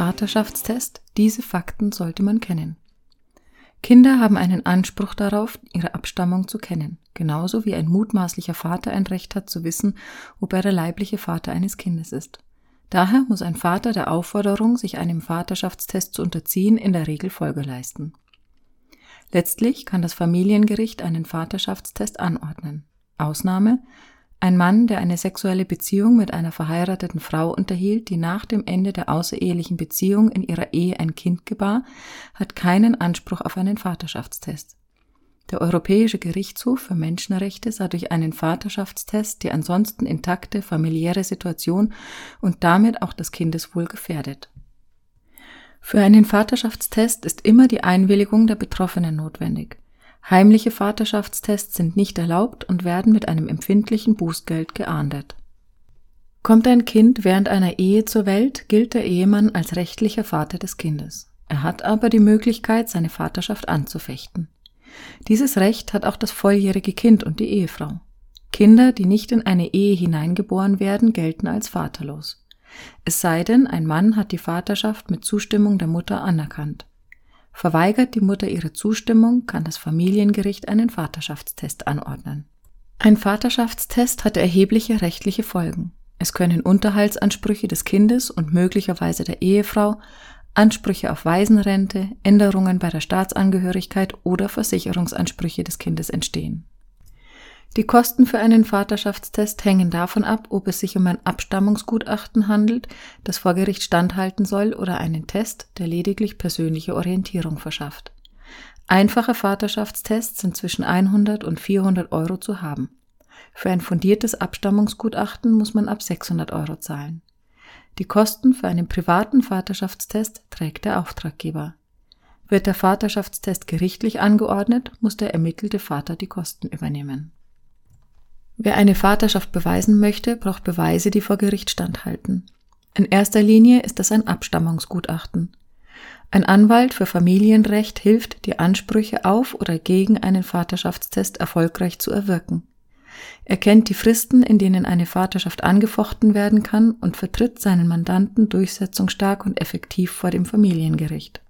Vaterschaftstest, diese Fakten sollte man kennen. Kinder haben einen Anspruch darauf, ihre Abstammung zu kennen, genauso wie ein mutmaßlicher Vater ein Recht hat zu wissen, ob er der leibliche Vater eines Kindes ist. Daher muss ein Vater der Aufforderung, sich einem Vaterschaftstest zu unterziehen, in der Regel Folge leisten. Letztlich kann das Familiengericht einen Vaterschaftstest anordnen. Ausnahme ein Mann, der eine sexuelle Beziehung mit einer verheirateten Frau unterhielt, die nach dem Ende der außerehelichen Beziehung in ihrer Ehe ein Kind gebar, hat keinen Anspruch auf einen Vaterschaftstest. Der Europäische Gerichtshof für Menschenrechte sah durch einen Vaterschaftstest die ansonsten intakte familiäre Situation und damit auch das Kindeswohl gefährdet. Für einen Vaterschaftstest ist immer die Einwilligung der Betroffenen notwendig. Heimliche Vaterschaftstests sind nicht erlaubt und werden mit einem empfindlichen Bußgeld geahndet. Kommt ein Kind während einer Ehe zur Welt, gilt der Ehemann als rechtlicher Vater des Kindes. Er hat aber die Möglichkeit, seine Vaterschaft anzufechten. Dieses Recht hat auch das volljährige Kind und die Ehefrau. Kinder, die nicht in eine Ehe hineingeboren werden, gelten als vaterlos. Es sei denn, ein Mann hat die Vaterschaft mit Zustimmung der Mutter anerkannt. Verweigert die Mutter ihre Zustimmung, kann das Familiengericht einen Vaterschaftstest anordnen. Ein Vaterschaftstest hat erhebliche rechtliche Folgen. Es können Unterhaltsansprüche des Kindes und möglicherweise der Ehefrau, Ansprüche auf Waisenrente, Änderungen bei der Staatsangehörigkeit oder Versicherungsansprüche des Kindes entstehen. Die Kosten für einen Vaterschaftstest hängen davon ab, ob es sich um ein Abstammungsgutachten handelt, das vor Gericht standhalten soll, oder einen Test, der lediglich persönliche Orientierung verschafft. Einfache Vaterschaftstests sind zwischen 100 und 400 Euro zu haben. Für ein fundiertes Abstammungsgutachten muss man ab 600 Euro zahlen. Die Kosten für einen privaten Vaterschaftstest trägt der Auftraggeber. Wird der Vaterschaftstest gerichtlich angeordnet, muss der ermittelte Vater die Kosten übernehmen. Wer eine Vaterschaft beweisen möchte, braucht Beweise, die vor Gericht standhalten. In erster Linie ist das ein Abstammungsgutachten. Ein Anwalt für Familienrecht hilft, die Ansprüche auf oder gegen einen Vaterschaftstest erfolgreich zu erwirken. Er kennt die Fristen, in denen eine Vaterschaft angefochten werden kann und vertritt seinen Mandanten durchsetzungsstark und effektiv vor dem Familiengericht.